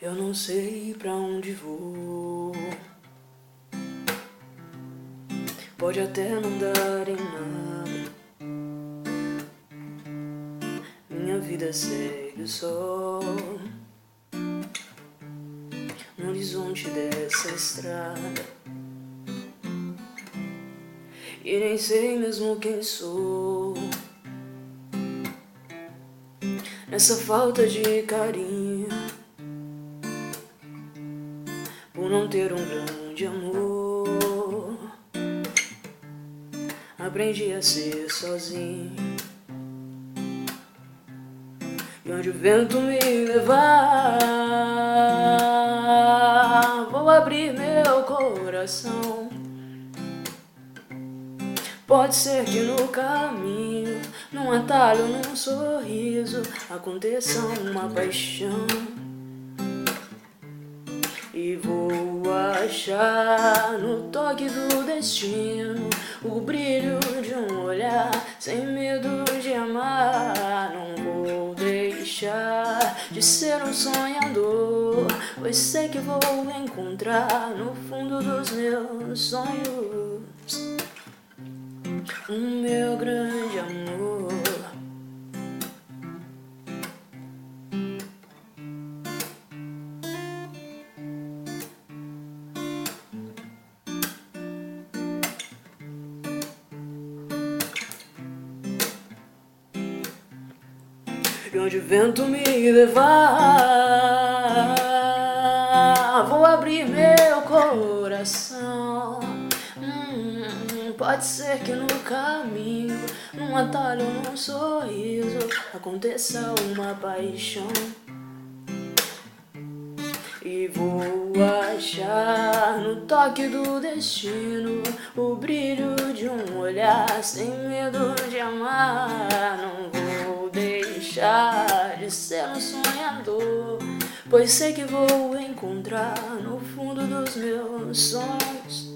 Eu não sei pra onde vou. Pode até não dar em nada. Minha vida segue o sol. No horizonte dessa estrada. E nem sei mesmo quem sou. Nessa falta de carinho por não ter um grande amor. Aprendi a ser sozinho. E onde o vento me levar, vou abrir meu coração. Pode ser que no caminho, num atalho, num sorriso, aconteça uma paixão. E vou achar no toque do destino o brilho de um olhar, sem medo de amar. Não vou deixar de ser um sonhador, pois sei que vou encontrar no fundo dos meus sonhos o meu grande E onde o vento me levar, vou abrir meu coração. Hum, pode ser que no caminho, num atalho, num sorriso, aconteça uma paixão. E vou achar no toque do destino o brilho de um olhar sem medo de amar. Sonhador, pois sei que vou encontrar no fundo dos meus sonhos